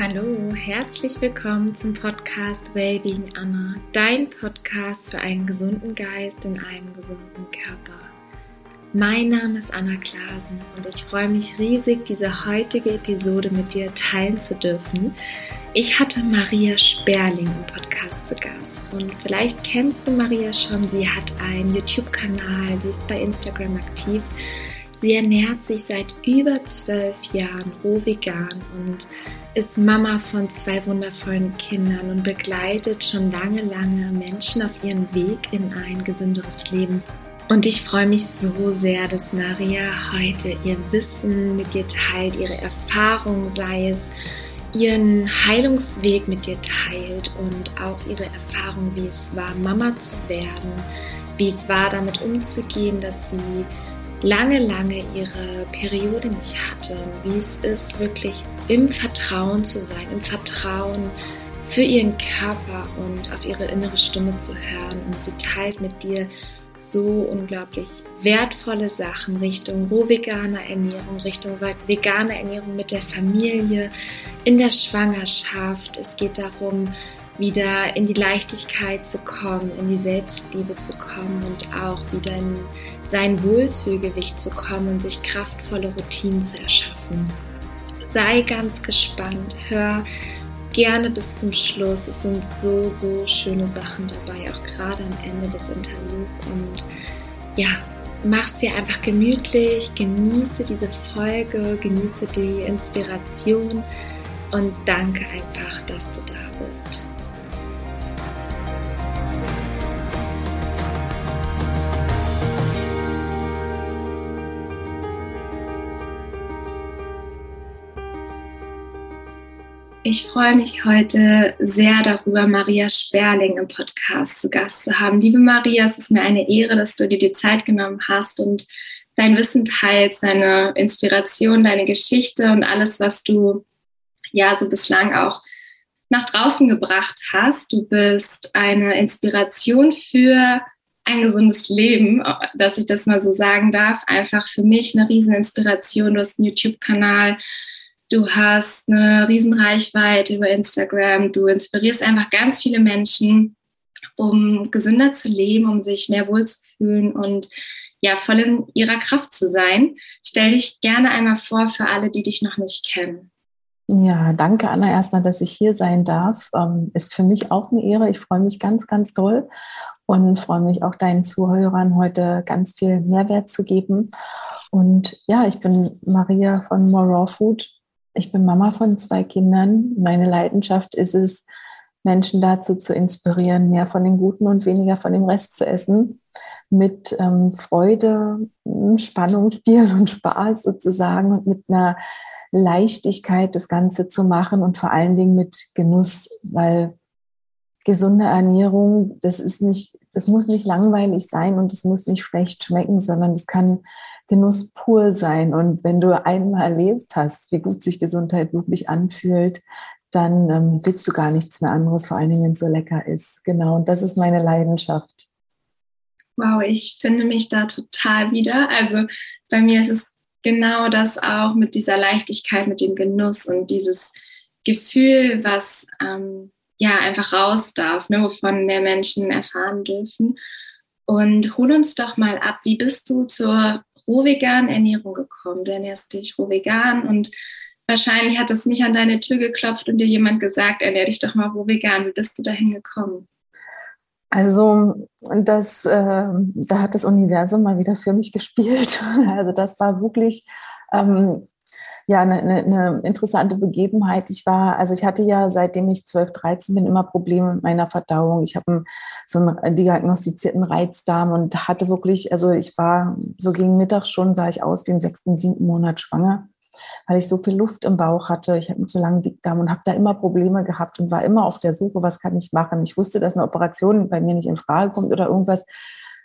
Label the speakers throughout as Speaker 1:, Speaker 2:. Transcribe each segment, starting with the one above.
Speaker 1: Hallo, herzlich willkommen zum Podcast Wellbeing Anna, dein Podcast für einen gesunden Geist in einem gesunden Körper. Mein Name ist Anna Klasen und ich freue mich riesig, diese heutige Episode mit dir teilen zu dürfen. Ich hatte Maria Sperling im Podcast zu Gast und vielleicht kennst du Maria schon. Sie hat einen YouTube-Kanal, sie ist bei Instagram aktiv. Sie ernährt sich seit über zwölf Jahren roh vegan und ist Mama von zwei wundervollen Kindern und begleitet schon lange, lange Menschen auf ihren Weg in ein gesünderes Leben. Und ich freue mich so sehr, dass Maria heute ihr Wissen mit dir teilt, ihre Erfahrung, sei es ihren Heilungsweg mit dir teilt und auch ihre Erfahrung, wie es war, Mama zu werden, wie es war, damit umzugehen, dass sie lange, lange ihre Periode nicht hatte wie es ist, wirklich im Vertrauen zu sein, im Vertrauen für ihren Körper und auf ihre innere Stimme zu hören. Und sie teilt mit dir so unglaublich wertvolle Sachen Richtung rohveganer Ernährung, Richtung veganer Ernährung mit der Familie, in der Schwangerschaft. Es geht darum, wieder in die Leichtigkeit zu kommen, in die Selbstliebe zu kommen und auch wieder in sein Wohlfühlgewicht zu kommen und sich kraftvolle Routinen zu erschaffen. Sei ganz gespannt, hör gerne bis zum Schluss. Es sind so, so schöne Sachen dabei, auch gerade am Ende des Interviews. Und ja, mach's dir einfach gemütlich, genieße diese Folge, genieße die Inspiration und danke einfach, dass du da bist. Ich freue mich heute sehr darüber, Maria Sperling im Podcast zu Gast zu haben. Liebe Maria, es ist mir eine Ehre, dass du dir die Zeit genommen hast und dein Wissen teilst, deine Inspiration, deine Geschichte und alles, was du ja so bislang auch nach draußen gebracht hast. Du bist eine Inspiration für ein gesundes Leben, dass ich das mal so sagen darf. Einfach für mich eine Rieseninspiration. Du hast einen YouTube-Kanal, Du hast eine Riesenreichweite über Instagram. Du inspirierst einfach ganz viele Menschen, um gesünder zu leben, um sich mehr wohlzufühlen und ja, voll in ihrer Kraft zu sein. Stell dich gerne einmal vor für alle, die dich noch nicht kennen.
Speaker 2: Ja, danke Anna erstmal, dass ich hier sein darf. Ähm, ist für mich auch eine Ehre. Ich freue mich ganz, ganz toll und freue mich auch deinen Zuhörern heute ganz viel Mehrwert zu geben. Und ja, ich bin Maria von More Raw Food ich bin Mama von zwei Kindern. Meine Leidenschaft ist es, Menschen dazu zu inspirieren, mehr von dem Guten und weniger von dem Rest zu essen. Mit ähm, Freude, Spannung, Spiel und Spaß sozusagen und mit einer Leichtigkeit das Ganze zu machen und vor allen Dingen mit Genuss, weil gesunde Ernährung, das ist nicht, das muss nicht langweilig sein und es muss nicht schlecht schmecken, sondern es kann Genuss pur sein. Und wenn du einmal erlebt hast, wie gut sich Gesundheit wirklich anfühlt, dann ähm, willst du gar nichts mehr anderes, vor allen Dingen, wenn es so lecker ist. Genau, und das ist meine Leidenschaft.
Speaker 1: Wow, ich finde mich da total wieder. Also bei mir ist es genau das auch mit dieser Leichtigkeit, mit dem Genuss und dieses Gefühl, was ähm, ja einfach raus darf, ne, wovon mehr Menschen erfahren dürfen. Und hol uns doch mal ab, wie bist du zur rohveganen Ernährung gekommen. Du ernährst dich rohvegan und wahrscheinlich hat es nicht an deine Tür geklopft und dir jemand gesagt, ernähr dich doch mal rohvegan. Wie bist du dahin gekommen?
Speaker 2: Also das, äh, da hat das Universum mal wieder für mich gespielt. Also das war wirklich ähm, ja, eine, eine, interessante Begebenheit. Ich war, also ich hatte ja, seitdem ich 12, 13 bin, immer Probleme mit meiner Verdauung. Ich habe so einen diagnostizierten Reizdarm und hatte wirklich, also ich war so gegen Mittag schon, sah ich aus wie im sechsten, siebten Monat schwanger, weil ich so viel Luft im Bauch hatte. Ich hatte einen zu langen Dickdarm und habe da immer Probleme gehabt und war immer auf der Suche, was kann ich machen. Ich wusste, dass eine Operation bei mir nicht in Frage kommt oder irgendwas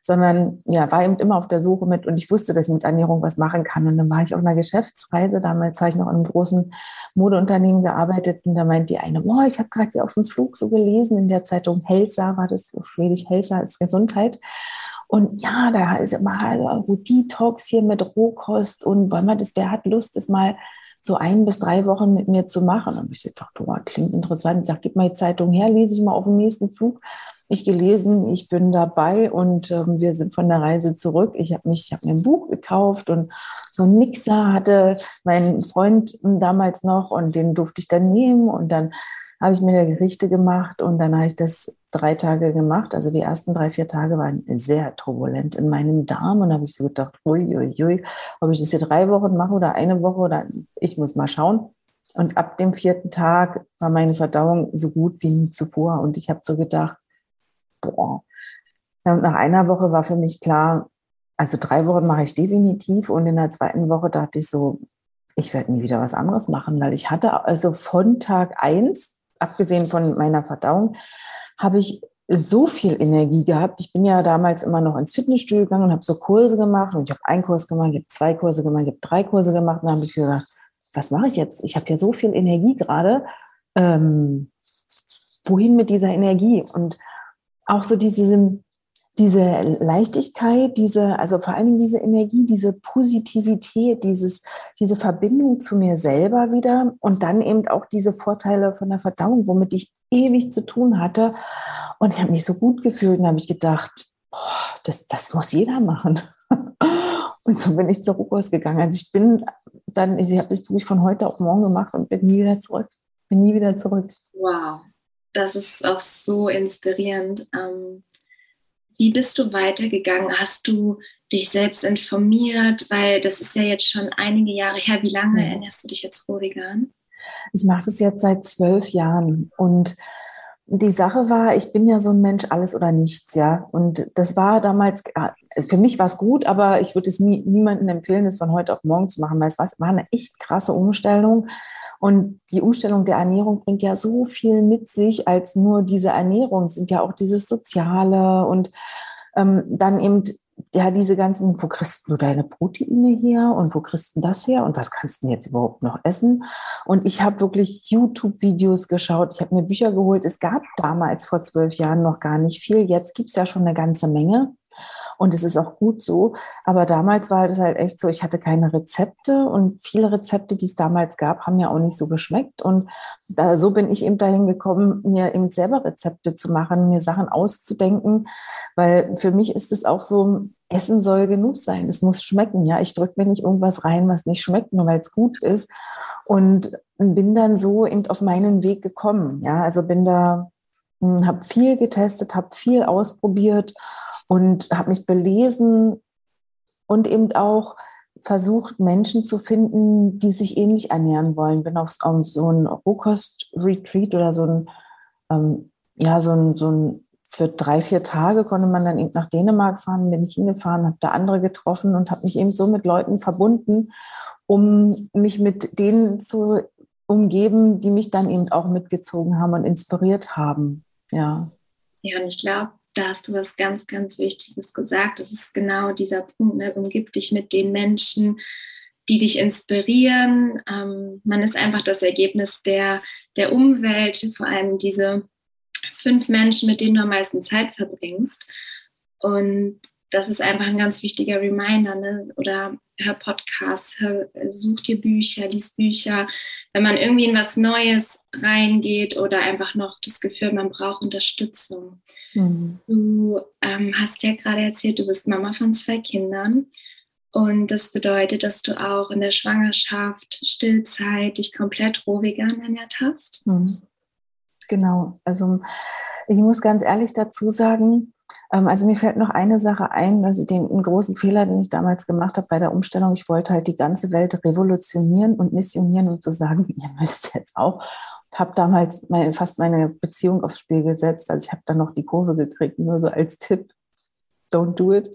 Speaker 2: sondern ja, war eben immer auf der Suche mit und ich wusste, dass ich mit Ernährung was machen kann. Und dann war ich auf einer Geschäftsreise, damals habe ich noch in einem großen Modeunternehmen gearbeitet und da meint die eine, boah, ich habe gerade hier auf dem Flug so gelesen, in der Zeitung Helsa war das, so schwedisch Helsa ist Gesundheit. Und ja, da ist immer also Detox hier mit Rohkost und wollen wir das, wer hat Lust, das mal so ein bis drei Wochen mit mir zu machen. Und ich dachte, oh, klingt interessant. Ich sage, gib mal die Zeitung her, lese ich mal auf dem nächsten Flug. Ich gelesen, ich bin dabei und ähm, wir sind von der Reise zurück. Ich habe mich, ich habe mir ein Buch gekauft und so einen Mixer hatte mein Freund damals noch und den durfte ich dann nehmen und dann habe ich mir da Gerichte gemacht und dann habe ich das drei Tage gemacht. Also die ersten drei, vier Tage waren sehr turbulent in meinem Darm und habe ich so gedacht, uiuiui, ui, ui, ob ich das hier drei Wochen mache oder eine Woche oder ich muss mal schauen. Und ab dem vierten Tag war meine Verdauung so gut wie nie zuvor und ich habe so gedacht, boah. Und nach einer Woche war für mich klar, also drei Wochen mache ich definitiv und in der zweiten Woche dachte ich so, ich werde nie wieder was anderes machen, weil ich hatte also von Tag eins abgesehen von meiner Verdauung, habe ich so viel Energie gehabt. Ich bin ja damals immer noch ins Fitnessstudio gegangen und habe so Kurse gemacht und ich habe einen Kurs gemacht, ich habe zwei Kurse gemacht, ich habe drei Kurse gemacht und dann habe ich gedacht, was mache ich jetzt? Ich habe ja so viel Energie gerade. Ähm, wohin mit dieser Energie? Und auch so diese diese Leichtigkeit, diese, also vor Dingen diese Energie, diese Positivität, dieses, diese Verbindung zu mir selber wieder und dann eben auch diese Vorteile von der Verdauung, womit ich ewig zu tun hatte. Und ich habe mich so gut gefühlt und habe ich gedacht, oh, das, das muss jeder machen. Und so bin ich zur Rukos gegangen. Also ich bin dann, ich habe das wirklich von heute auf morgen gemacht und bin nie wieder zurück. Bin nie wieder zurück.
Speaker 1: Wow, das ist auch so inspirierend. Ähm wie bist du weitergegangen? Hast du dich selbst informiert? Weil das ist ja jetzt schon einige Jahre her. Wie lange mhm. ernährst du dich jetzt roh vegan?
Speaker 2: Ich mache das jetzt seit zwölf Jahren und die Sache war, ich bin ja so ein Mensch, alles oder nichts, ja. Und das war damals, äh, für mich war es gut, aber ich würde es nie, niemandem empfehlen, das von heute auf morgen zu machen, weil es war eine echt krasse Umstellung. Und die Umstellung der Ernährung bringt ja so viel mit sich als nur diese Ernährung, es sind ja auch dieses Soziale und ähm, dann eben ja, diese ganzen, wo kriegst du deine Proteine her und wo kriegst du das her und was kannst du jetzt überhaupt noch essen? Und ich habe wirklich YouTube-Videos geschaut, ich habe mir Bücher geholt. Es gab damals vor zwölf Jahren noch gar nicht viel. Jetzt gibt es ja schon eine ganze Menge. Und es ist auch gut so. Aber damals war es halt echt so, ich hatte keine Rezepte und viele Rezepte, die es damals gab, haben ja auch nicht so geschmeckt. Und da, so bin ich eben dahin gekommen, mir eben selber Rezepte zu machen, mir Sachen auszudenken, weil für mich ist es auch so, Essen soll genug sein. Es muss schmecken. Ja, ich drücke mir nicht irgendwas rein, was nicht schmeckt, nur weil es gut ist. Und bin dann so eben auf meinen Weg gekommen. Ja, also bin da, hm, habe viel getestet, habe viel ausprobiert und habe mich belesen und eben auch versucht, Menschen zu finden, die sich ähnlich ernähren wollen. Bin auf so ein Rohkost-Retreat oder so ein, ähm, ja, so ein, so ein, für drei, vier Tage konnte man dann eben nach Dänemark fahren, bin ich hingefahren, habe da andere getroffen und habe mich eben so mit Leuten verbunden, um mich mit denen zu umgeben, die mich dann eben auch mitgezogen haben und inspiriert haben. Ja.
Speaker 1: Ja, ich glaube, da hast du was ganz, ganz Wichtiges gesagt. Das ist genau dieser Punkt. Ne? Umgib dich mit den Menschen, die dich inspirieren. Ähm, man ist einfach das Ergebnis der, der Umwelt, vor allem diese fünf Menschen, mit denen du am meisten Zeit verbringst. Und das ist einfach ein ganz wichtiger Reminder. Ne? Oder hör Podcasts, hör, such dir Bücher, lies Bücher. Wenn man irgendwie in was Neues reingeht oder einfach noch das Gefühl, man braucht Unterstützung. Mhm. Du ähm, hast ja gerade erzählt, du bist Mama von zwei Kindern. Und das bedeutet, dass du auch in der Schwangerschaft, Stillzeit dich komplett roh vegan ernährt hast. Mhm.
Speaker 2: Genau. Also ich muss ganz ehrlich dazu sagen, also mir fällt noch eine Sache ein, also den großen Fehler, den ich damals gemacht habe bei der Umstellung. Ich wollte halt die ganze Welt revolutionieren und missionieren und zu so sagen, ihr müsst jetzt auch. Ich habe damals meine, fast meine Beziehung aufs Spiel gesetzt. Also ich habe dann noch die Kurve gekriegt, nur so als Tipp. Don't do it.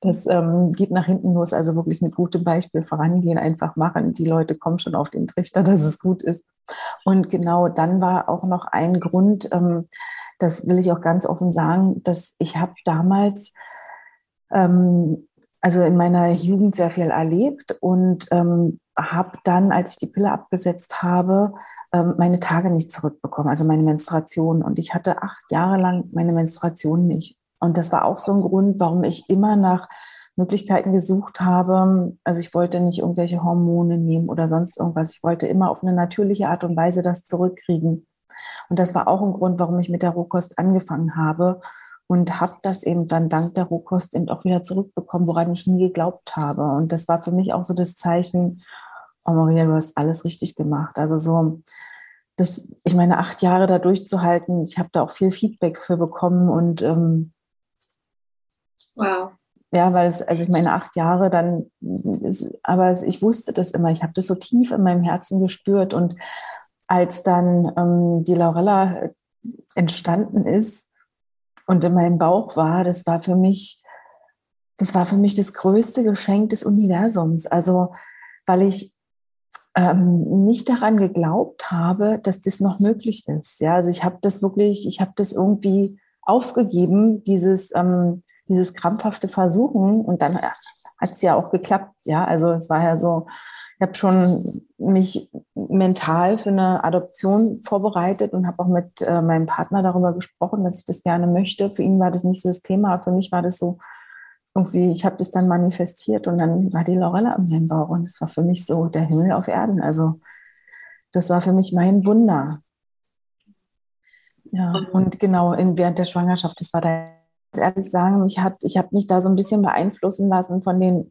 Speaker 2: Das ähm, geht nach hinten los. Also wirklich mit gutem Beispiel vorangehen, einfach machen. Die Leute kommen schon auf den Trichter, dass es gut ist. Und genau dann war auch noch ein Grund, ähm, das will ich auch ganz offen sagen, dass ich habe damals, ähm, also in meiner Jugend sehr viel erlebt und ähm, habe dann, als ich die Pille abgesetzt habe, ähm, meine Tage nicht zurückbekommen, also meine Menstruation. Und ich hatte acht Jahre lang meine Menstruation nicht. Und das war auch so ein Grund, warum ich immer nach Möglichkeiten gesucht habe. Also ich wollte nicht irgendwelche Hormone nehmen oder sonst irgendwas. Ich wollte immer auf eine natürliche Art und Weise das zurückkriegen. Und das war auch ein Grund, warum ich mit der Rohkost angefangen habe und habe das eben dann dank der Rohkost eben auch wieder zurückbekommen, woran ich nie geglaubt habe. Und das war für mich auch so das Zeichen, oh Maria, du hast alles richtig gemacht. Also so, das, ich meine, acht Jahre da durchzuhalten, ich habe da auch viel Feedback für bekommen und ähm, wow. Ja, weil es, also ich meine, acht Jahre dann, ist, aber ich wusste das immer, ich habe das so tief in meinem Herzen gespürt und als dann ähm, die Laurella entstanden ist und in meinem Bauch war, das war für mich, das war für mich das größte Geschenk des Universums. Also, weil ich ähm, nicht daran geglaubt habe, dass das noch möglich ist. Ja, also ich habe das wirklich, ich habe das irgendwie aufgegeben, dieses, ähm, dieses krampfhafte Versuchen und dann hat es ja auch geklappt. Ja, also es war ja so, ich habe schon mich mental für eine Adoption vorbereitet und habe auch mit äh, meinem Partner darüber gesprochen, dass ich das gerne möchte. Für ihn war das nicht so das Thema, für mich war das so irgendwie, ich habe das dann manifestiert und dann war die Lorella in meinem Bauch und es war für mich so der Himmel auf Erden. Also das war für mich mein Wunder. Ja, und genau in, während der Schwangerschaft, das war da ehrlich sagen, ich, hat, ich habe mich da so ein bisschen beeinflussen lassen von den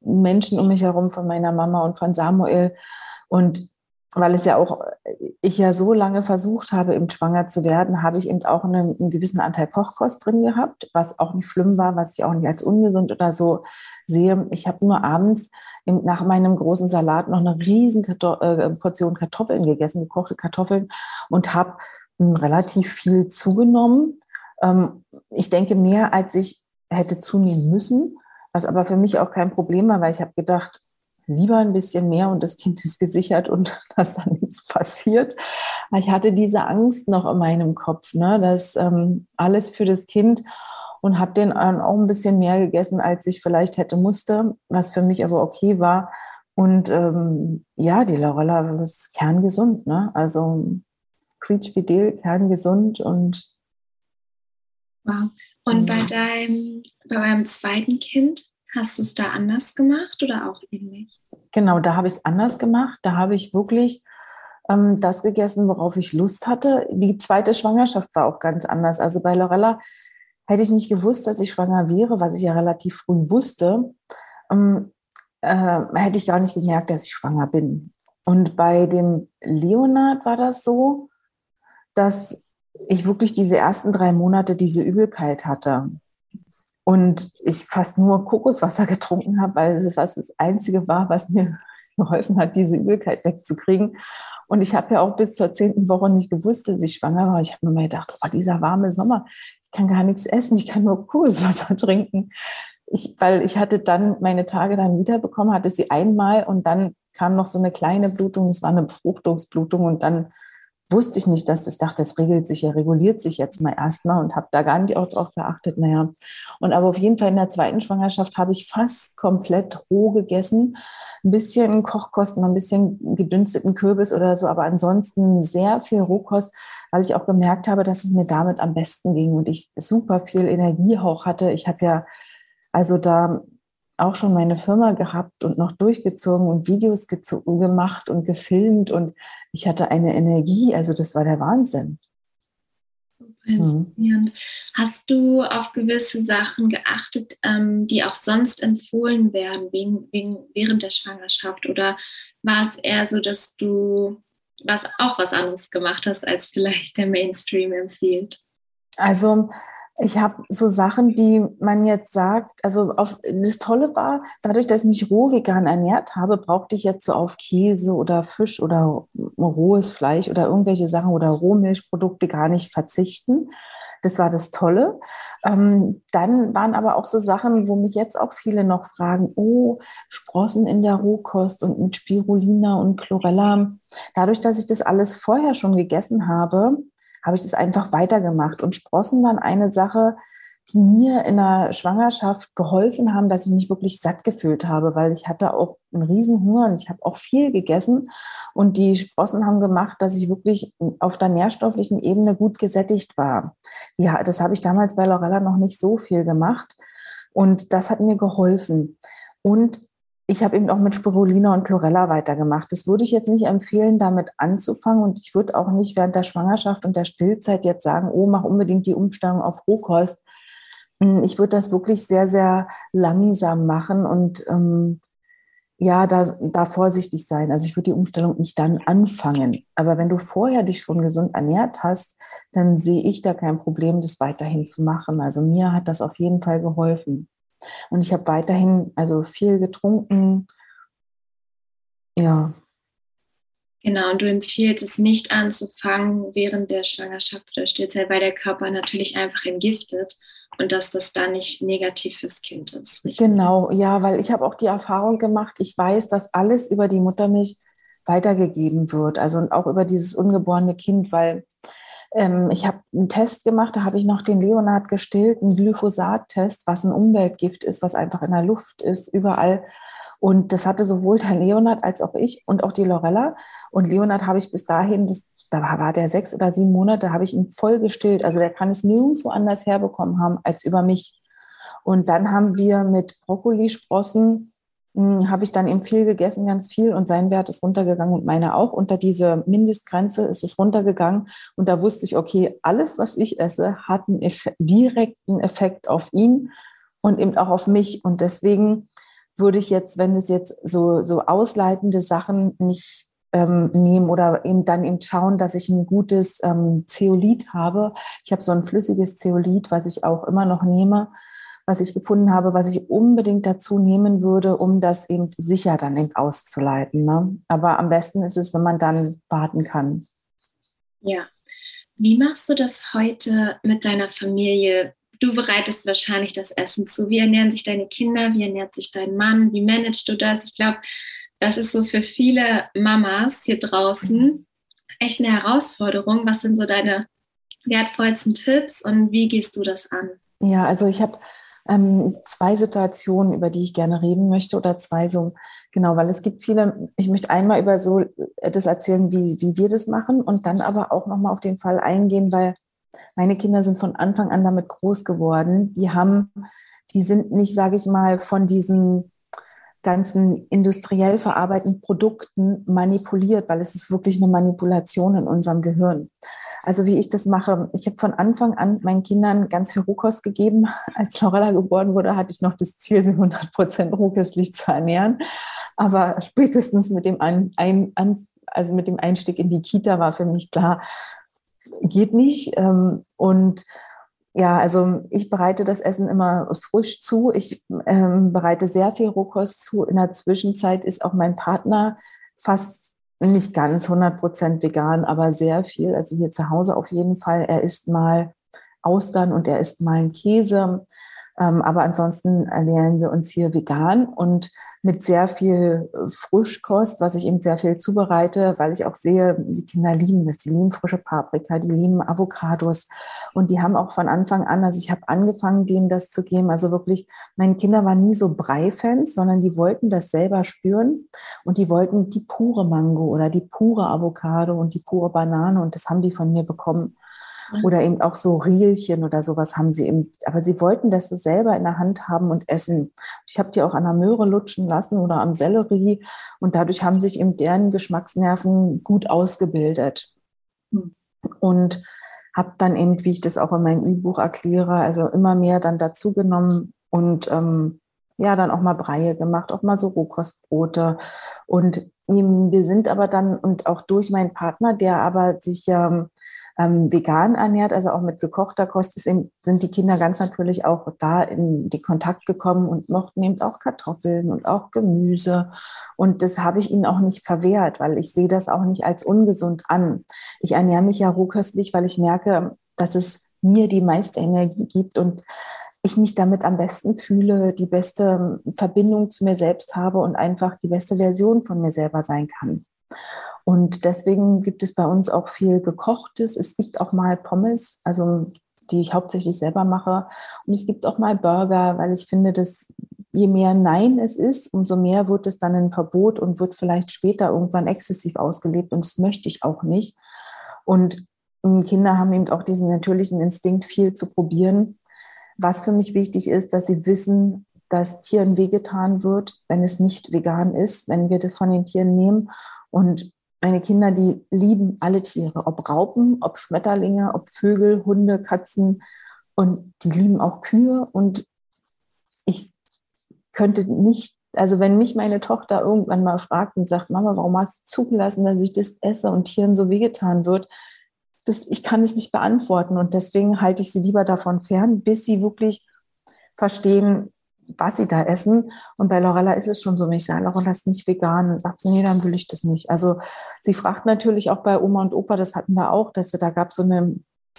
Speaker 2: Menschen um mich herum, von meiner Mama und von Samuel. Und weil es ja auch, ich ja so lange versucht habe, eben schwanger zu werden, habe ich eben auch einen, einen gewissen Anteil Kochkost drin gehabt, was auch nicht schlimm war, was ich auch nicht als ungesund oder so sehe. Ich habe nur abends nach meinem großen Salat noch eine riesen Kartoff äh, Portion Kartoffeln gegessen, gekochte Kartoffeln und habe hm, relativ viel zugenommen. Ähm, ich denke mehr, als ich hätte zunehmen müssen, was aber für mich auch kein Problem war, weil ich habe gedacht, lieber ein bisschen mehr und das Kind ist gesichert und dass da nichts passiert. Ich hatte diese Angst noch in meinem Kopf, ne, dass ähm, alles für das Kind und habe den auch ein bisschen mehr gegessen, als ich vielleicht hätte musste, was für mich aber okay war. Und ähm, ja, die Laurella ist kerngesund, ne? Also quietschfidel, kerngesund und.
Speaker 1: Und bei deinem, bei eurem zweiten Kind, hast du es da anders gemacht oder auch ähnlich?
Speaker 2: Genau, da habe ich es anders gemacht. Da habe ich wirklich ähm, das gegessen, worauf ich Lust hatte. Die zweite Schwangerschaft war auch ganz anders. Also bei Lorella hätte ich nicht gewusst, dass ich schwanger wäre, was ich ja relativ früh wusste, ähm, äh, hätte ich gar nicht gemerkt, dass ich schwanger bin. Und bei dem Leonard war das so, dass ich wirklich diese ersten drei Monate diese Übelkeit hatte und ich fast nur Kokoswasser getrunken habe, weil es was das Einzige war, was mir geholfen hat, diese Übelkeit wegzukriegen. Und ich habe ja auch bis zur zehnten Woche nicht gewusst, dass ich schwanger war. Ich habe mir mal gedacht, oh, dieser warme Sommer, ich kann gar nichts essen, ich kann nur Kokoswasser trinken. Ich, weil ich hatte dann meine Tage dann wiederbekommen, hatte sie einmal und dann kam noch so eine kleine Blutung, es war eine Befruchtungsblutung und dann wusste ich nicht, dass das dachte, das regelt sich ja, reguliert sich jetzt mal erstmal und habe da gar nicht auch drauf geachtet. Naja, und aber auf jeden Fall in der zweiten Schwangerschaft habe ich fast komplett roh gegessen. Ein bisschen Kochkosten, ein bisschen gedünsteten Kürbis oder so, aber ansonsten sehr viel Rohkost, weil ich auch gemerkt habe, dass es mir damit am besten ging und ich super viel Energie auch hatte. Ich habe ja also da auch schon meine Firma gehabt und noch durchgezogen und Videos gemacht und gefilmt und ich hatte eine Energie, also das war der Wahnsinn.
Speaker 1: Super inspirierend. Mhm. Hast du auf gewisse Sachen geachtet, ähm, die auch sonst empfohlen werden wegen, wegen, während der Schwangerschaft? Oder war es eher so, dass du was, auch was anderes gemacht hast, als vielleicht der Mainstream empfiehlt?
Speaker 2: Also ich habe so Sachen, die man jetzt sagt, also auf, das Tolle war, dadurch, dass ich mich roh vegan ernährt habe, brauchte ich jetzt so auf Käse oder Fisch oder rohes Fleisch oder irgendwelche Sachen oder Rohmilchprodukte gar nicht verzichten. Das war das Tolle. Ähm, dann waren aber auch so Sachen, wo mich jetzt auch viele noch fragen, oh, Sprossen in der Rohkost und mit Spirulina und Chlorella. Dadurch, dass ich das alles vorher schon gegessen habe, habe ich das einfach weitergemacht. Und Sprossen waren eine Sache, die mir in der Schwangerschaft geholfen haben, dass ich mich wirklich satt gefühlt habe, weil ich hatte auch einen riesen Hunger und ich habe auch viel gegessen. Und die Sprossen haben gemacht, dass ich wirklich auf der nährstofflichen Ebene gut gesättigt war. Ja, das habe ich damals bei Lorella noch nicht so viel gemacht. Und das hat mir geholfen. Und ich habe eben auch mit Spirulina und Chlorella weitergemacht. Das würde ich jetzt nicht empfehlen, damit anzufangen. Und ich würde auch nicht während der Schwangerschaft und der Stillzeit jetzt sagen, oh, mach unbedingt die Umstellung auf Rohkost. Hm, ich würde das wirklich sehr, sehr langsam machen und ähm, ja, da, da vorsichtig sein. Also ich würde die Umstellung nicht dann anfangen. Aber wenn du vorher dich schon gesund ernährt hast, dann sehe ich da kein Problem, das weiterhin zu machen. Also mir hat das auf jeden Fall geholfen. Und ich habe weiterhin also viel getrunken. Ja.
Speaker 1: Genau, und du empfiehlst es nicht anzufangen während der Schwangerschaft oder Stillzeit, weil der Körper natürlich einfach entgiftet und dass das dann nicht negativ fürs Kind ist.
Speaker 2: Richtig? Genau, ja, weil ich habe auch die Erfahrung gemacht, ich weiß, dass alles über die Muttermilch weitergegeben wird, also auch über dieses ungeborene Kind, weil ähm, ich habe einen Test gemacht, da habe ich noch den Leonard gestillt, einen Glyphosat-Test, was ein Umweltgift ist, was einfach in der Luft ist, überall. Und das hatte sowohl der Leonard als auch ich und auch die Lorella. Und Leonard habe ich bis dahin, das, da war der sechs oder sieben Monate, habe ich ihn voll gestillt. Also der kann es nirgendwo anders herbekommen haben als über mich. Und dann haben wir mit Brokkolisprossen habe ich dann eben viel gegessen, ganz viel und sein Wert ist runtergegangen und meine auch. Unter diese Mindestgrenze ist es runtergegangen und da wusste ich, okay, alles, was ich esse, hat einen Effekt, direkten Effekt auf ihn und eben auch auf mich und deswegen würde ich jetzt, wenn es jetzt so, so ausleitende Sachen nicht ähm, nehmen oder eben dann eben schauen, dass ich ein gutes ähm, Zeolit habe. Ich habe so ein flüssiges Zeolit, was ich auch immer noch nehme was ich gefunden habe, was ich unbedingt dazu nehmen würde, um das eben sicher dann auszuleiten. Ne? Aber am besten ist es, wenn man dann warten kann.
Speaker 1: Ja. Wie machst du das heute mit deiner Familie? Du bereitest wahrscheinlich das Essen zu. Wie ernähren sich deine Kinder? Wie ernährt sich dein Mann? Wie managst du das? Ich glaube, das ist so für viele Mamas hier draußen echt eine Herausforderung. Was sind so deine wertvollsten Tipps und wie gehst du das an?
Speaker 2: Ja, also ich habe ähm, zwei Situationen, über die ich gerne reden möchte oder zwei so, genau, weil es gibt viele, ich möchte einmal über so äh, das erzählen, wie, wie wir das machen und dann aber auch nochmal auf den Fall eingehen, weil meine Kinder sind von Anfang an damit groß geworden. Die haben, die sind nicht, sage ich mal, von diesen ganzen industriell verarbeiteten Produkten manipuliert, weil es ist wirklich eine Manipulation in unserem Gehirn. Also wie ich das mache, ich habe von Anfang an meinen Kindern ganz viel Rohkost gegeben. Als Lorella geboren wurde, hatte ich noch das Ziel, sie 100 Prozent rohköstlich zu ernähren. Aber spätestens mit dem, ein, ein, also mit dem Einstieg in die Kita war für mich klar, geht nicht. Ähm, und ja, also ich bereite das Essen immer frisch zu. Ich ähm, bereite sehr viel Rohkost zu. In der Zwischenzeit ist auch mein Partner fast nicht ganz 100% vegan, aber sehr viel. Also hier zu Hause auf jeden Fall. Er isst mal Austern und er isst mal einen Käse. Ähm, aber ansonsten ernähren wir uns hier vegan und mit sehr viel äh, Frischkost, was ich eben sehr viel zubereite, weil ich auch sehe, die Kinder lieben das. Die lieben frische Paprika, die lieben Avocados. Und die haben auch von Anfang an, also ich habe angefangen, denen das zu geben. Also wirklich, meine Kinder waren nie so Brei-Fans, sondern die wollten das selber spüren. Und die wollten die pure Mango oder die pure Avocado und die pure Banane. Und das haben die von mir bekommen. Oder eben auch so Rielchen oder sowas haben sie eben, aber sie wollten das so selber in der Hand haben und essen. Ich habe die auch an der Möhre lutschen lassen oder am Sellerie und dadurch haben sich eben deren Geschmacksnerven gut ausgebildet. Hm. Und habe dann eben, wie ich das auch in meinem E-Buch erkläre, also immer mehr dann dazu genommen und ähm, ja, dann auch mal Breie gemacht, auch mal so Rohkostbrote. Und wir sind aber dann, und auch durch meinen Partner, der aber sich ja ähm, vegan ernährt, also auch mit gekochter Kost, eben, sind die Kinder ganz natürlich auch da in den Kontakt gekommen und mochten eben auch Kartoffeln und auch Gemüse. Und das habe ich ihnen auch nicht verwehrt, weil ich sehe das auch nicht als ungesund an. Ich ernähre mich ja rohköstlich, weil ich merke, dass es mir die meiste Energie gibt und ich mich damit am besten fühle, die beste Verbindung zu mir selbst habe und einfach die beste Version von mir selber sein kann. Und deswegen gibt es bei uns auch viel gekochtes. Es gibt auch mal Pommes, also die ich hauptsächlich selber mache. Und es gibt auch mal Burger, weil ich finde, dass je mehr Nein es ist, umso mehr wird es dann ein Verbot und wird vielleicht später irgendwann exzessiv ausgelebt. Und das möchte ich auch nicht. Und hm, Kinder haben eben auch diesen natürlichen Instinkt, viel zu probieren. was für mich wichtig ist, dass sie wissen, dass Tieren wehgetan wird, wenn es nicht vegan ist, wenn wir das von den Tieren nehmen. Und meine Kinder, die lieben alle Tiere, ob Raupen, ob Schmetterlinge, ob Vögel, Hunde, Katzen. Und die lieben auch Kühe. Und ich könnte nicht, also wenn mich meine Tochter irgendwann mal fragt und sagt, Mama, warum hast du zugelassen, dass ich das esse und Tieren so wehgetan wird, das, ich kann es nicht beantworten. Und deswegen halte ich sie lieber davon fern, bis sie wirklich verstehen, was sie da essen. Und bei Lorella ist es schon so, wenn ich sage, Lorella ist nicht vegan, dann sagt sie, nee, dann will ich das nicht. Also sie fragt natürlich auch bei Oma und Opa, das hatten wir auch, dass da gab so eine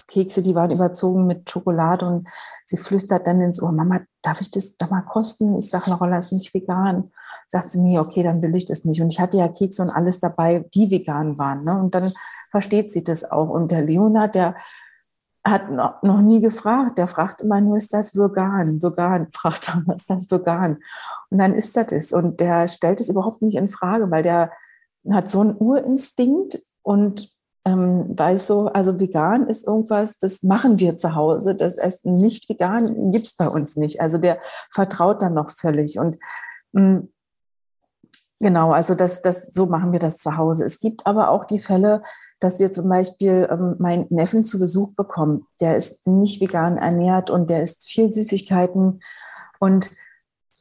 Speaker 2: Kekse, die waren überzogen mit Schokolade und sie flüstert dann ins Ohr, Mama, darf ich das da mal kosten? Ich sage, Lorella ist nicht vegan. Sagt sie, nee, okay, dann will ich das nicht. Und ich hatte ja Kekse und alles dabei, die vegan waren. Ne? Und dann versteht sie das auch. Und der Leonard, der hat noch, noch nie gefragt. Der fragt immer nur, ist das vegan? Vegan, fragt er, ist das vegan? Und dann ist das es. Und der stellt es überhaupt nicht in Frage, weil der hat so einen Urinstinkt und ähm, weiß so, also vegan ist irgendwas, das machen wir zu Hause. Das Essen nicht vegan gibt es bei uns nicht. Also der vertraut dann noch völlig. Und mh, mm, genau, also das, das, so machen wir das zu Hause. Es gibt aber auch die Fälle, dass wir zum Beispiel ähm, meinen Neffen zu Besuch bekommen. Der ist nicht vegan ernährt und der isst viel Süßigkeiten. Und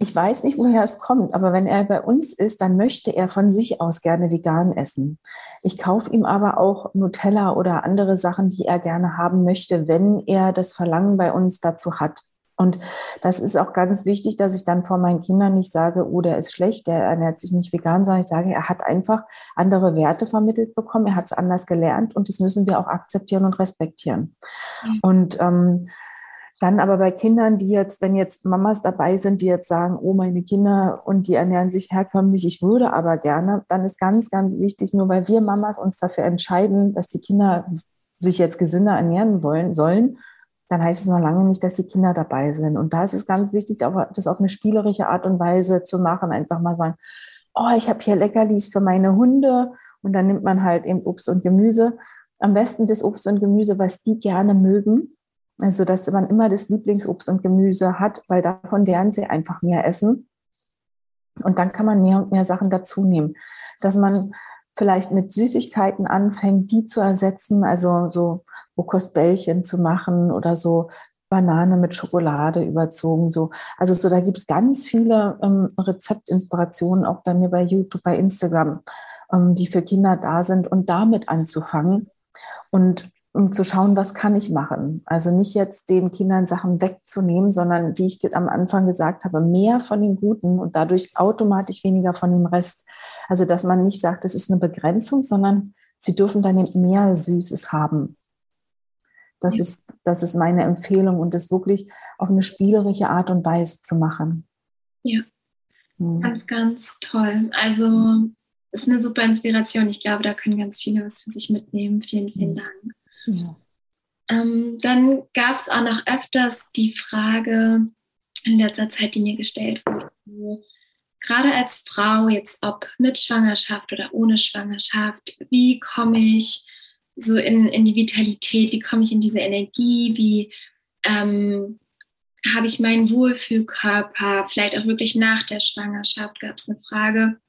Speaker 2: ich weiß nicht, woher es kommt, aber wenn er bei uns ist, dann möchte er von sich aus gerne vegan essen. Ich kaufe ihm aber auch Nutella oder andere Sachen, die er gerne haben möchte, wenn er das Verlangen bei uns dazu hat. Und das ist auch ganz wichtig, dass ich dann vor meinen Kindern nicht sage, oh, der ist schlecht, der ernährt sich nicht vegan, sondern ich sage, er hat einfach andere Werte vermittelt bekommen, er hat es anders gelernt und das müssen wir auch akzeptieren und respektieren. Mhm. Und ähm, dann aber bei Kindern, die jetzt, wenn jetzt Mamas dabei sind, die jetzt sagen, oh, meine Kinder und die ernähren sich herkömmlich, ich würde aber gerne, dann ist ganz, ganz wichtig, nur weil wir Mamas uns dafür entscheiden, dass die Kinder sich jetzt gesünder ernähren wollen, sollen, dann heißt es noch lange nicht, dass die Kinder dabei sind. Und da ist es ganz wichtig, das auf eine spielerische Art und Weise zu machen. Einfach mal sagen, oh, ich habe hier Leckerlis für meine Hunde. Und dann nimmt man halt eben Obst und Gemüse. Am besten das Obst und Gemüse, was die gerne mögen. Also, dass man immer das Lieblingsobst und Gemüse hat, weil davon werden sie einfach mehr essen. Und dann kann man mehr und mehr Sachen dazu nehmen. Dass man vielleicht mit Süßigkeiten anfängt, die zu ersetzen, also so Rokostbällchen zu machen oder so Banane mit Schokolade überzogen. So. Also so, da gibt es ganz viele ähm, Rezeptinspirationen, auch bei mir bei YouTube, bei Instagram, ähm, die für Kinder da sind und damit anzufangen und um zu schauen, was kann ich machen. Also nicht jetzt den Kindern Sachen wegzunehmen, sondern wie ich am Anfang gesagt habe, mehr von den Guten und dadurch automatisch weniger von dem Rest. Also dass man nicht sagt, das ist eine Begrenzung, sondern sie dürfen dann mehr Süßes haben. Das, ja. ist, das ist meine Empfehlung und das wirklich auf eine spielerische Art und Weise zu machen.
Speaker 1: Ja, hm. ganz, ganz toll. Also ist eine super Inspiration. Ich glaube, da können ganz viele was für sich mitnehmen. Vielen, vielen Dank. Ja. Ähm, dann gab es auch noch öfters die Frage in letzter Zeit, die mir gestellt wurde, gerade als Frau, jetzt ob mit Schwangerschaft oder ohne Schwangerschaft, wie komme ich so in, in die Vitalität, wie komme ich in diese Energie, wie ähm, habe ich meinen Wohlfühlkörper, vielleicht auch wirklich nach der Schwangerschaft gab es eine Frage,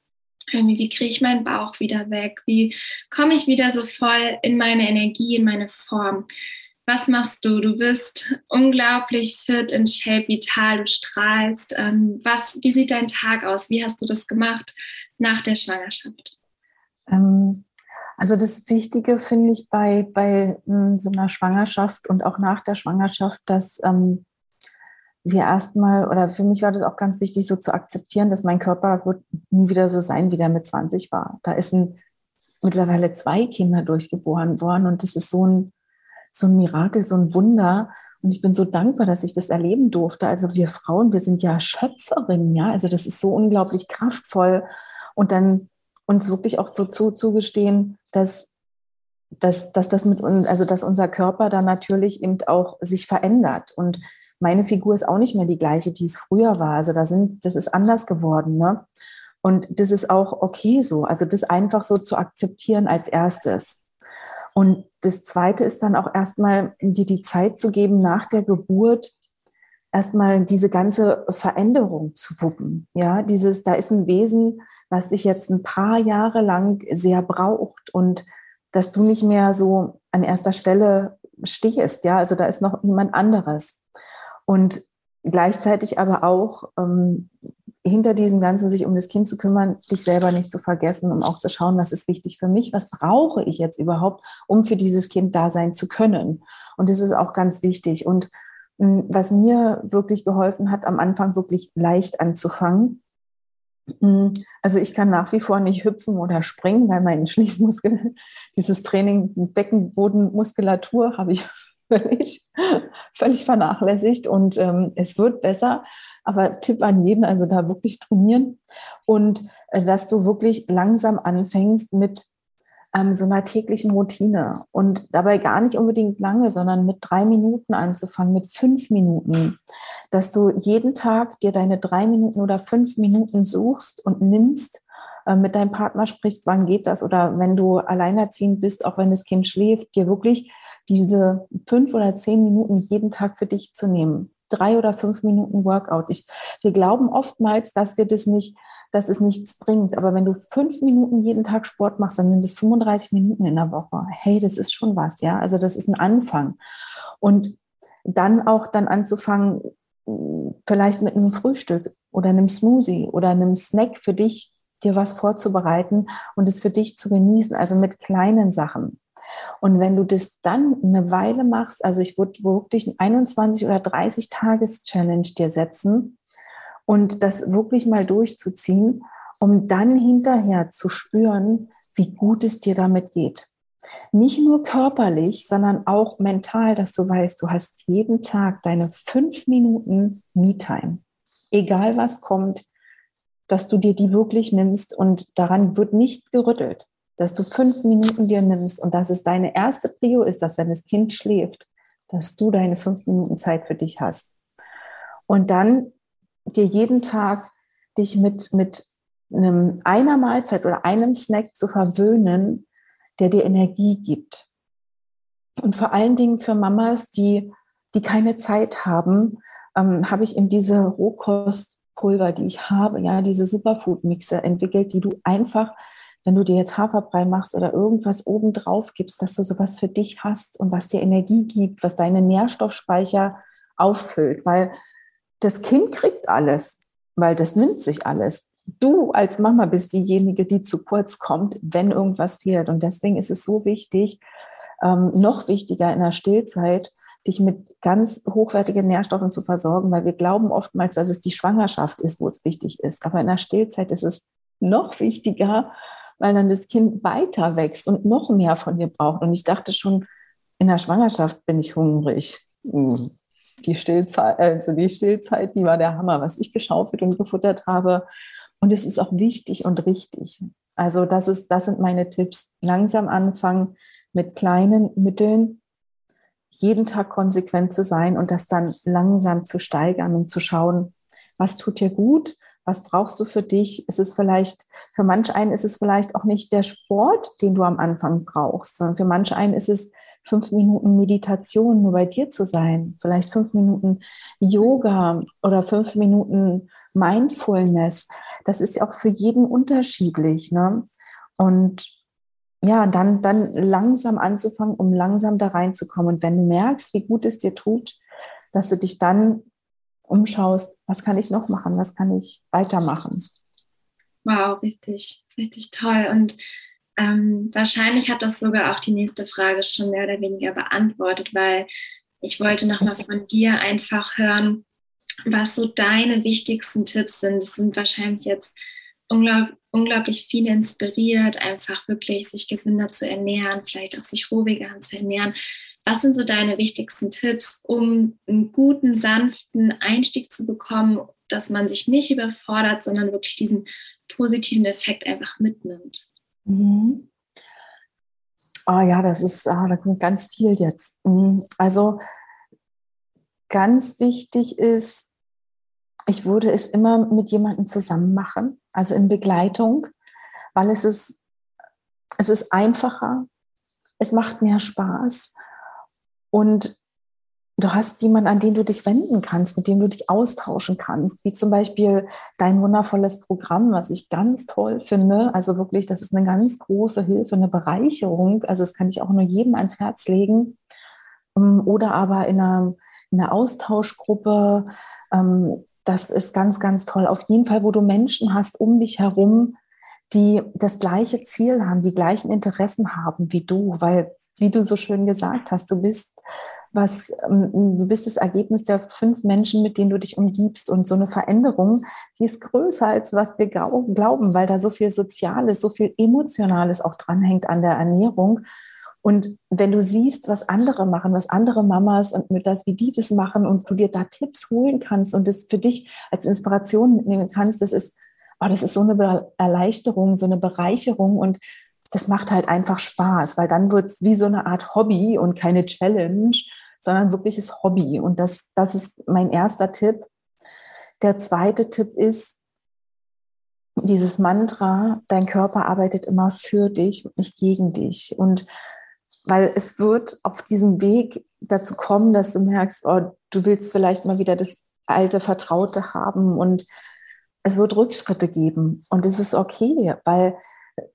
Speaker 1: wie kriege ich meinen Bauch wieder weg, wie komme ich wieder so voll in meine Energie, in meine Form. Was machst du? Du bist unglaublich fit, in Shape, vital, du strahlst. Ähm, was, wie sieht dein Tag aus? Wie hast du das gemacht nach der Schwangerschaft?
Speaker 2: Ähm, also das Wichtige finde ich bei, bei hm, so einer Schwangerschaft und auch nach der Schwangerschaft, dass ähm, wir erstmal, oder für mich war das auch ganz wichtig, so zu akzeptieren, dass mein Körper wird nie wieder so sein, wie der mit 20 war. Da ist ein, mittlerweile zwei Kinder durchgeboren worden und das ist so ein so ein Mirakel, so ein Wunder. Und ich bin so dankbar, dass ich das erleben durfte. Also wir Frauen, wir sind ja Schöpferinnen, ja. Also das ist so unglaublich kraftvoll. Und dann uns wirklich auch so zu, zugestehen, dass, dass, dass das mit uns, also dass unser Körper dann natürlich eben auch sich verändert. Und meine Figur ist auch nicht mehr die gleiche, die es früher war. Also da sind, das ist anders geworden, ne? Und das ist auch okay so. Also das einfach so zu akzeptieren als erstes. Und das Zweite ist dann auch erstmal dir die Zeit zu geben nach der Geburt, erstmal diese ganze Veränderung zu wuppen. Ja, dieses, da ist ein Wesen, was dich jetzt ein paar Jahre lang sehr braucht und dass du nicht mehr so an erster Stelle stehst. Ja, also da ist noch jemand anderes. Und gleichzeitig aber auch ähm, hinter diesem Ganzen sich um das Kind zu kümmern, dich selber nicht zu vergessen, um auch zu schauen, was ist wichtig für mich, was brauche ich jetzt überhaupt, um für dieses Kind da sein zu können. Und das ist auch ganz wichtig. Und hm, was mir wirklich geholfen hat, am Anfang wirklich leicht anzufangen. Hm, also ich kann nach wie vor nicht hüpfen oder springen, weil mein Schließmuskel, dieses Training, Beckenbodenmuskulatur habe ich völlig, völlig vernachlässigt und ähm, es wird besser. Aber Tipp an jeden, also da wirklich trainieren und äh, dass du wirklich langsam anfängst mit ähm, so einer täglichen Routine und dabei gar nicht unbedingt lange, sondern mit drei Minuten anzufangen, mit fünf Minuten, dass du jeden Tag dir deine drei Minuten oder fünf Minuten suchst und nimmst, äh, mit deinem Partner sprichst, wann geht das oder wenn du alleinerziehend bist, auch wenn das Kind schläft, dir wirklich diese fünf oder zehn Minuten jeden Tag für dich zu nehmen. Drei oder fünf Minuten Workout. Ich, wir glauben oftmals, dass wir das nicht, dass es nichts bringt. Aber wenn du fünf Minuten jeden Tag Sport machst, dann sind es 35 Minuten in der Woche. Hey, das ist schon was, ja. Also das ist ein Anfang. Und dann auch dann anzufangen, vielleicht mit einem Frühstück oder einem Smoothie oder einem Snack für dich, dir was vorzubereiten und es für dich zu genießen, also mit kleinen Sachen. Und wenn du das dann eine Weile machst, also ich würde wirklich ein 21 oder 30 Tages Challenge dir setzen und das wirklich mal durchzuziehen, um dann hinterher zu spüren, wie gut es dir damit geht. Nicht nur körperlich, sondern auch mental, dass du weißt, du hast jeden Tag deine fünf Minuten Me-Time. Egal was kommt, dass du dir die wirklich nimmst und daran wird nicht gerüttelt dass du fünf Minuten dir nimmst und dass es deine erste Prio ist, dass wenn das Kind schläft, dass du deine fünf Minuten Zeit für dich hast. Und dann dir jeden Tag dich mit, mit einem, einer Mahlzeit oder einem Snack zu verwöhnen, der dir Energie gibt. Und vor allen Dingen für Mamas, die, die keine Zeit haben, ähm, habe ich in diese Rohkostpulver, die ich habe, ja, diese Superfood-Mixer entwickelt, die du einfach wenn du dir jetzt Haferbrei machst oder irgendwas obendrauf gibst, dass du sowas für dich hast und was dir Energie gibt, was deine Nährstoffspeicher auffüllt, weil das Kind kriegt alles, weil das nimmt sich alles. Du als Mama bist diejenige, die zu kurz kommt, wenn irgendwas fehlt. Und deswegen ist es so wichtig, ähm, noch wichtiger in der Stillzeit, dich mit ganz hochwertigen Nährstoffen zu versorgen, weil wir glauben oftmals, dass es die Schwangerschaft ist, wo es wichtig ist. Aber in der Stillzeit ist es noch wichtiger, weil dann das Kind weiter wächst und noch mehr von dir braucht. Und ich dachte schon, in der Schwangerschaft bin ich hungrig. Hm. Die Stillzeit, also die Stillzeit, die war der Hammer, was ich geschaufelt und gefuttert habe. Und es ist auch wichtig und richtig. Also das ist, das sind meine Tipps. Langsam anfangen mit kleinen Mitteln, jeden Tag konsequent zu sein und das dann langsam zu steigern und zu schauen, was tut dir gut, was brauchst du für dich? Ist es vielleicht, für manch einen ist es vielleicht auch nicht der Sport, den du am Anfang brauchst, sondern für manch einen ist es fünf Minuten Meditation, nur bei dir zu sein, vielleicht fünf Minuten Yoga oder fünf Minuten Mindfulness. Das ist auch für jeden unterschiedlich. Ne? Und ja, dann, dann langsam anzufangen, um langsam da reinzukommen. Und wenn du merkst, wie gut es dir tut, dass du dich dann umschaust, was kann ich noch machen, was kann ich weitermachen.
Speaker 1: Wow, richtig, richtig toll. Und ähm, wahrscheinlich hat das sogar auch die nächste Frage schon mehr oder weniger beantwortet, weil ich wollte nochmal von dir einfach hören, was so deine wichtigsten Tipps sind. Es sind wahrscheinlich jetzt unglaub, unglaublich viele inspiriert, einfach wirklich sich gesünder zu ernähren, vielleicht auch sich roh vegan zu ernähren. Was sind so deine wichtigsten Tipps, um einen guten, sanften Einstieg zu bekommen, dass man sich nicht überfordert, sondern wirklich diesen positiven Effekt einfach mitnimmt?
Speaker 2: Mhm. Oh ja, das ist, ah, da kommt ganz viel jetzt. Mhm. Also ganz wichtig ist, ich würde es immer mit jemandem zusammen machen, also in Begleitung, weil es ist, es ist einfacher, es macht mehr Spaß und du hast jemanden, an den du dich wenden kannst, mit dem du dich austauschen kannst, wie zum Beispiel dein wundervolles Programm, was ich ganz toll finde. Also wirklich, das ist eine ganz große Hilfe, eine Bereicherung. Also das kann ich auch nur jedem ans Herz legen. Ähm, oder aber in einer, in einer Austauschgruppe. Ähm, das ist ganz, ganz toll. Auf jeden Fall, wo du Menschen hast um dich herum, die das gleiche Ziel haben, die gleichen Interessen haben wie du, weil, wie du so schön gesagt hast, du bist was, ähm, du bist das Ergebnis der fünf Menschen, mit denen du dich umgibst. Und so eine Veränderung, die ist größer als was wir glauben, weil da so viel Soziales, so viel Emotionales auch dranhängt an der Ernährung. Und wenn du siehst, was andere machen, was andere Mamas und Mütter, wie die das machen und du dir da Tipps holen kannst und das für dich als Inspiration mitnehmen kannst, das ist, oh, das ist so eine Erleichterung, so eine Bereicherung und das macht halt einfach Spaß, weil dann wird es wie so eine Art Hobby und keine Challenge, sondern wirkliches Hobby. Und das, das ist mein erster Tipp. Der zweite Tipp ist, dieses Mantra, dein Körper arbeitet immer für dich und nicht gegen dich. Und weil es wird auf diesem Weg dazu kommen, dass du merkst, oh, du willst vielleicht mal wieder das alte Vertraute haben und es wird Rückschritte geben. Und es ist okay, weil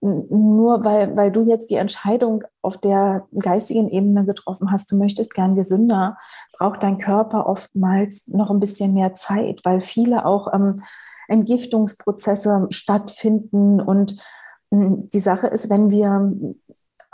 Speaker 2: nur weil, weil du jetzt die Entscheidung auf der geistigen Ebene getroffen hast, du möchtest gern gesünder, braucht dein Körper oftmals noch ein bisschen mehr Zeit, weil viele auch ähm, Entgiftungsprozesse stattfinden. Und ähm, die Sache ist, wenn wir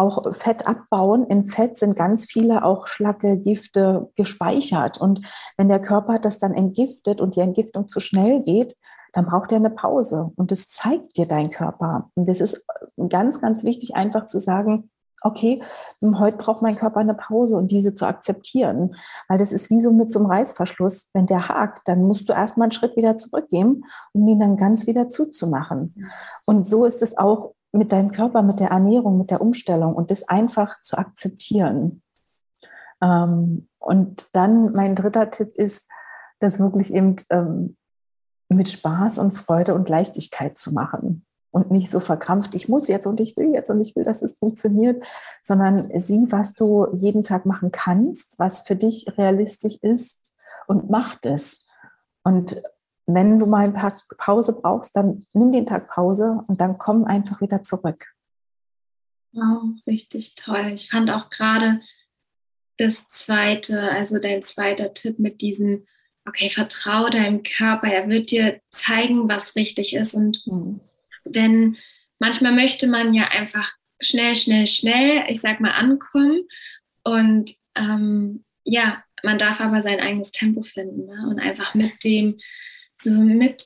Speaker 2: auch Fett abbauen. In Fett sind ganz viele auch Schlacke, Gifte gespeichert. Und wenn der Körper das dann entgiftet und die Entgiftung zu schnell geht, dann braucht er eine Pause. Und das zeigt dir dein Körper. Und das ist ganz, ganz wichtig, einfach zu sagen, okay, heute braucht mein Körper eine Pause und diese zu akzeptieren. Weil das ist wie so mit so einem Reißverschluss. Wenn der hakt, dann musst du erstmal einen Schritt wieder zurückgehen, um ihn dann ganz wieder zuzumachen. Und so ist es auch mit deinem Körper, mit der Ernährung, mit der Umstellung und das einfach zu akzeptieren. Ähm, und dann mein dritter Tipp ist, das wirklich eben ähm, mit Spaß und Freude und Leichtigkeit zu machen und nicht so verkrampft, ich muss jetzt und ich will jetzt und ich will, dass es funktioniert, sondern sieh, was du jeden Tag machen kannst, was für dich realistisch ist und mach das. Und wenn du mal ein paar Pause brauchst, dann nimm den Tag Pause und dann komm einfach wieder zurück.
Speaker 1: Wow, richtig toll. Ich fand auch gerade das zweite, also dein zweiter Tipp mit diesem okay, vertraue deinem Körper, er wird dir zeigen, was richtig ist. Und mhm. wenn manchmal möchte man ja einfach schnell, schnell, schnell, ich sag mal, ankommen. Und ähm, ja, man darf aber sein eigenes Tempo finden ne? und einfach mit dem, so mit,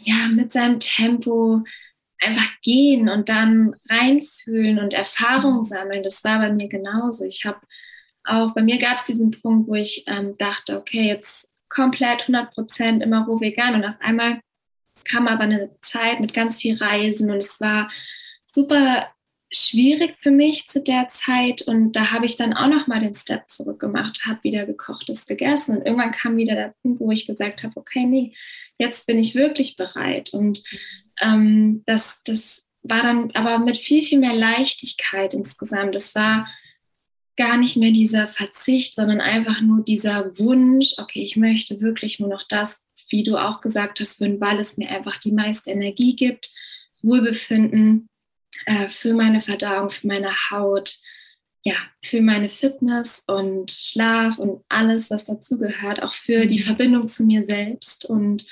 Speaker 1: ja, mit seinem Tempo einfach gehen und dann reinfühlen und Erfahrung sammeln. Das war bei mir genauso. Ich habe auch, bei mir gab es diesen Punkt, wo ich ähm, dachte, okay, jetzt komplett 100 Prozent immer roh vegan. Und auf einmal kam aber eine Zeit mit ganz viel Reisen und es war super schwierig für mich zu der Zeit und da habe ich dann auch noch mal den Step zurück gemacht, habe wieder gekochtes gegessen und irgendwann kam wieder der Punkt, wo ich gesagt habe, okay, nee, jetzt bin ich wirklich bereit und ähm, das, das war dann aber mit viel, viel mehr Leichtigkeit insgesamt. Das war gar nicht mehr dieser Verzicht, sondern einfach nur dieser Wunsch, okay, ich möchte wirklich nur noch das, wie du auch gesagt hast, für weil es mir einfach die meiste Energie gibt, Wohlbefinden äh, für meine Verdauung, für meine Haut, ja, für meine Fitness und Schlaf und alles, was dazugehört, auch für die mhm. Verbindung zu mir selbst. Und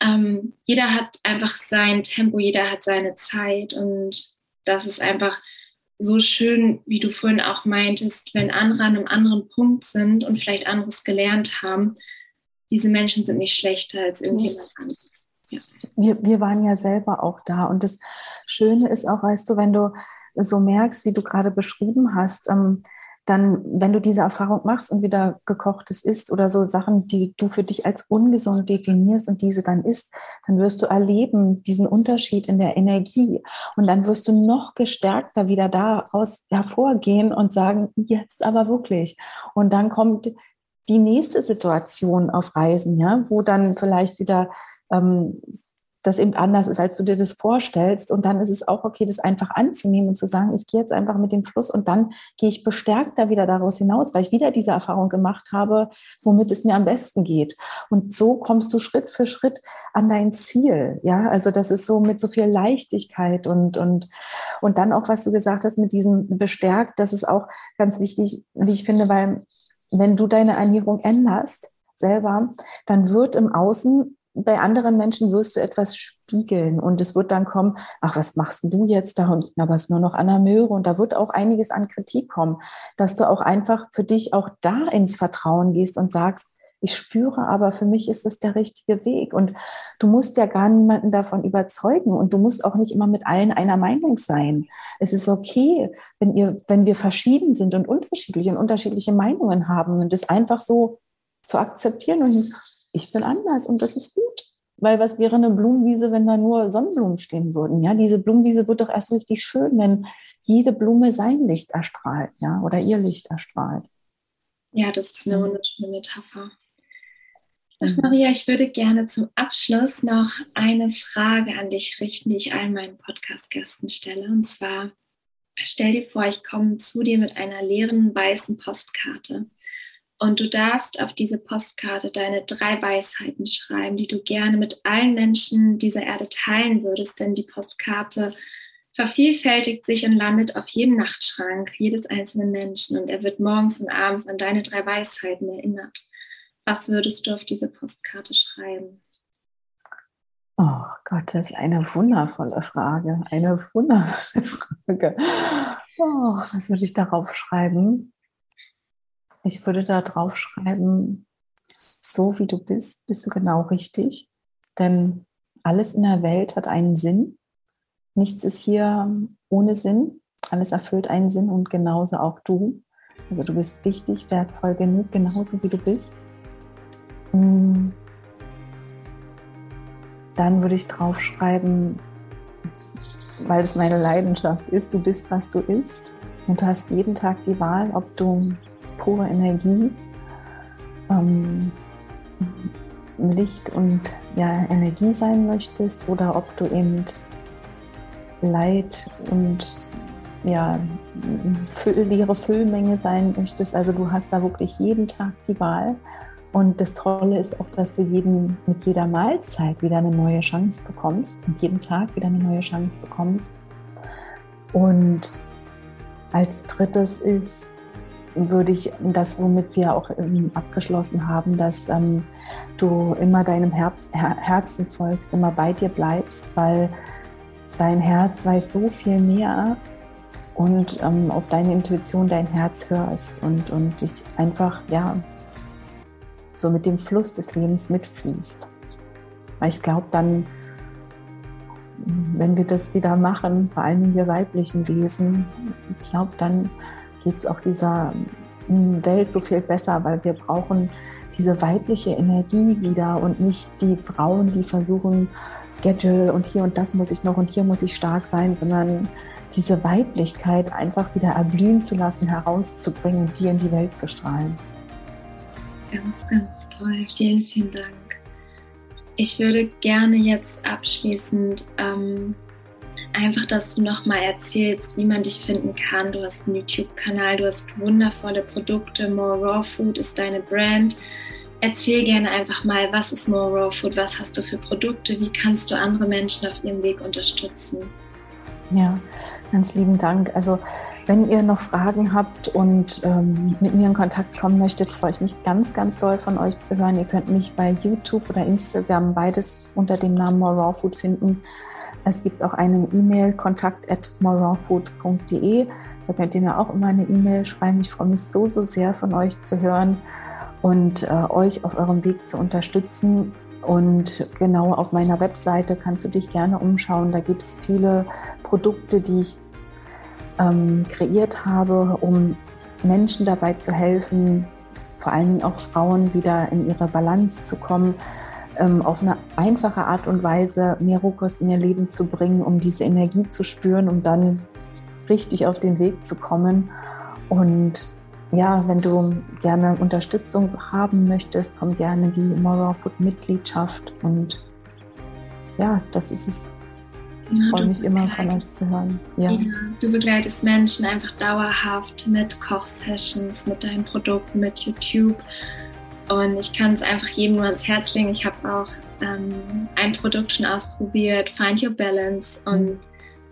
Speaker 1: ähm, jeder hat einfach sein Tempo, jeder hat seine Zeit und das ist einfach so schön, wie du vorhin auch meintest, wenn andere an einem anderen Punkt sind und vielleicht anderes gelernt haben, diese Menschen sind nicht schlechter als irgendjemand anderes.
Speaker 2: Ja. Wir, wir waren ja selber auch da. Und das Schöne ist auch, weißt du, wenn du so merkst, wie du gerade beschrieben hast, ähm, dann, wenn du diese Erfahrung machst und wieder gekochtes isst oder so Sachen, die du für dich als ungesund definierst und diese dann isst, dann wirst du erleben diesen Unterschied in der Energie. Und dann wirst du noch gestärkter wieder daraus hervorgehen und sagen, jetzt aber wirklich. Und dann kommt die nächste Situation auf Reisen, ja, wo dann vielleicht wieder ähm, das eben anders ist, als du dir das vorstellst. Und dann ist es auch okay, das einfach anzunehmen und zu sagen, ich gehe jetzt einfach mit dem Fluss und dann gehe ich bestärkter wieder daraus hinaus, weil ich wieder diese Erfahrung gemacht habe, womit es mir am besten geht. Und so kommst du Schritt für Schritt an dein Ziel. Ja, also das ist so mit so viel Leichtigkeit und, und, und dann auch, was du gesagt hast, mit diesem bestärkt, das ist auch ganz wichtig, wie ich finde, weil wenn du deine Ernährung änderst, selber, dann wird im Außen bei anderen Menschen wirst du etwas spiegeln und es wird dann kommen, ach, was machst du jetzt da? Und na, was nur noch Anna Möhre und da wird auch einiges an Kritik kommen, dass du auch einfach für dich auch da ins Vertrauen gehst und sagst, ich spüre aber, für mich ist es der richtige Weg. Und du musst ja gar niemanden davon überzeugen und du musst auch nicht immer mit allen einer Meinung sein. Es ist okay, wenn ihr, wenn wir verschieden sind und unterschiedliche und unterschiedliche Meinungen haben und das einfach so zu akzeptieren und ich bin anders und das ist gut. Weil was wäre eine Blumenwiese, wenn da nur Sonnenblumen stehen würden? Ja, diese Blumenwiese wird doch erst richtig schön, wenn jede Blume sein Licht erstrahlt, ja, oder ihr Licht erstrahlt.
Speaker 1: Ja, das ist eine wunderschöne Metapher. Ach, Maria, ich würde gerne zum Abschluss noch eine Frage an dich richten, die ich allen meinen Podcast-Gästen stelle. Und zwar, stell dir vor, ich komme zu dir mit einer leeren weißen Postkarte. Und du darfst auf diese Postkarte deine drei Weisheiten schreiben, die du gerne mit allen Menschen dieser Erde teilen würdest, denn die Postkarte vervielfältigt sich und landet auf jedem Nachtschrank jedes einzelnen Menschen und er wird morgens und abends an deine drei Weisheiten erinnert. Was würdest du auf diese Postkarte schreiben?
Speaker 2: Oh Gott, das ist eine wundervolle Frage. Eine wundervolle Frage. Oh, was würde ich darauf schreiben? Ich würde da drauf schreiben, so wie du bist, bist du genau richtig. Denn alles in der Welt hat einen Sinn. Nichts ist hier ohne Sinn. Alles erfüllt einen Sinn und genauso auch du. Also du bist wichtig, wertvoll genug, genauso wie du bist. Mm. Dann würde ich drauf schreiben, weil es meine Leidenschaft ist, du bist, was du isst und du hast jeden Tag die Wahl, ob du pure Energie, ähm, Licht und ja, Energie sein möchtest oder ob du eben Leid und ja, Füll, leere Füllmenge sein möchtest. Also du hast da wirklich jeden Tag die Wahl. Und das Tolle ist auch, dass du jeden, mit jeder Mahlzeit wieder eine neue Chance bekommst und jeden Tag wieder eine neue Chance bekommst. Und als drittes ist, würde ich das, womit wir auch abgeschlossen haben, dass ähm, du immer deinem Herz, Her Herzen folgst, immer bei dir bleibst, weil dein Herz weiß so viel mehr und ähm, auf deine Intuition, dein Herz hörst und, und dich einfach, ja, so mit dem Fluss des Lebens mitfließt. Weil ich glaube, dann, wenn wir das wieder machen, vor allem wir weiblichen Wesen, ich glaube, dann geht es auch dieser hm, Welt so viel besser, weil wir brauchen diese weibliche Energie wieder und nicht die Frauen, die versuchen, Schedule und hier und das muss ich noch und hier muss ich stark sein, sondern diese Weiblichkeit einfach wieder erblühen zu lassen, herauszubringen die in die Welt zu strahlen.
Speaker 1: Ganz, ganz toll. Vielen, vielen Dank. Ich würde gerne jetzt abschließend ähm, einfach, dass du nochmal erzählst, wie man dich finden kann. Du hast einen YouTube-Kanal, du hast wundervolle Produkte. More Raw Food ist deine Brand. Erzähl gerne einfach mal, was ist More Raw Food, was hast du für Produkte, wie kannst du andere Menschen auf ihrem Weg unterstützen?
Speaker 2: Ja, ganz lieben Dank. Also wenn ihr noch Fragen habt und ähm, mit mir in Kontakt kommen möchtet, freue ich mich ganz, ganz doll von euch zu hören. Ihr könnt mich bei YouTube oder Instagram beides unter dem Namen More Raw Food finden. Es gibt auch eine E-Mail, kontakt at morerawfood.de. Da könnt ihr mir auch immer eine E-Mail schreiben. Ich freue mich so, so sehr von euch zu hören und äh, euch auf eurem Weg zu unterstützen. Und genau auf meiner Webseite kannst du dich gerne umschauen. Da gibt es viele Produkte, die ich ähm, kreiert habe, um Menschen dabei zu helfen, vor allen Dingen auch Frauen wieder in ihre Balance zu kommen, ähm, auf eine einfache Art und Weise mehr Rohkost in ihr Leben zu bringen, um diese Energie zu spüren, um dann richtig auf den Weg zu kommen. Und ja, wenn du gerne Unterstützung haben möchtest, komm gerne die Moral Food Mitgliedschaft und ja, das ist es. Ich ja, freue mich immer von euch zu hören.
Speaker 1: Ja. ja. du begleitest Menschen einfach dauerhaft mit Kochsessions, mit deinen Produkten, mit YouTube. Und ich kann es einfach jedem nur ans Herz legen. Ich habe auch ähm, ein Produkt schon ausprobiert, Find Your Balance. Und mhm.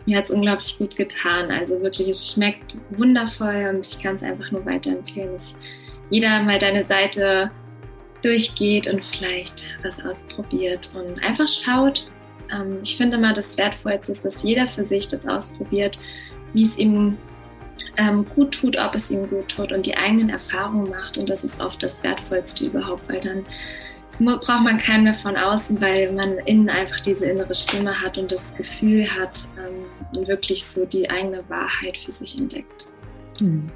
Speaker 1: mir hat es unglaublich gut getan. Also wirklich, es schmeckt wundervoll und ich kann es einfach nur weiterempfehlen, dass jeder mal deine Seite durchgeht und vielleicht was ausprobiert und einfach schaut. Ähm, ich finde immer, das Wertvollste ist, dass jeder für sich das ausprobiert, wie es ihm ähm, gut tut, ob es ihm gut tut und die eigenen Erfahrungen macht. Und das ist oft das Wertvollste überhaupt, weil dann braucht man keinen mehr von außen, weil man innen einfach diese innere Stimme hat und das Gefühl hat ähm, und wirklich so die eigene Wahrheit für sich entdeckt. Mhm.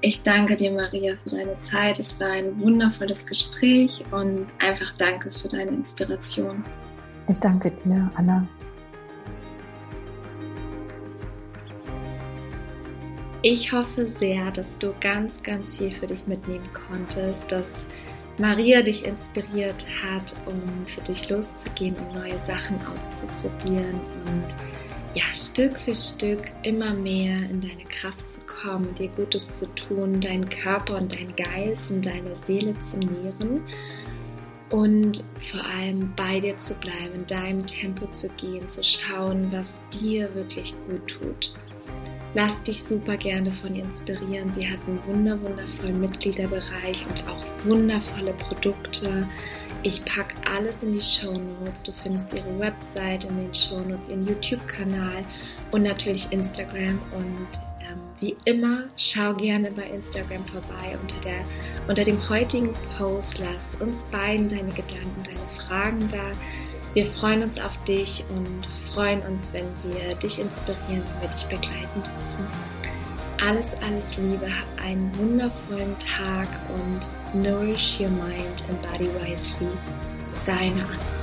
Speaker 1: Ich danke dir, Maria, für deine Zeit. Es war ein wundervolles Gespräch und einfach danke für deine Inspiration.
Speaker 2: Ich danke dir, Anna.
Speaker 1: Ich hoffe sehr, dass du ganz, ganz viel für dich mitnehmen konntest, dass Maria dich inspiriert hat, um für dich loszugehen, um neue Sachen auszuprobieren und ja, Stück für Stück immer mehr in deine Kraft zu kommen, dir Gutes zu tun, deinen Körper und deinen Geist und deine Seele zu nähren und vor allem bei dir zu bleiben, in deinem Tempo zu gehen, zu schauen, was dir wirklich gut tut. Lass dich super gerne von ihr inspirieren. Sie hat einen wunder, wundervollen Mitgliederbereich und auch wundervolle Produkte ich packe alles in die Show Notes. Du findest ihre Website in den Show Notes, ihren YouTube-Kanal und natürlich Instagram. Und ähm, wie immer, schau gerne bei Instagram vorbei unter, der, unter dem heutigen Post. Lass uns beiden deine Gedanken, deine Fragen da. Wir freuen uns auf dich und freuen uns, wenn wir dich inspirieren, wenn wir dich begleiten dürfen. Alles, alles Liebe, hab einen wundervollen Tag und nourish your mind and body wisely. Deine Anna.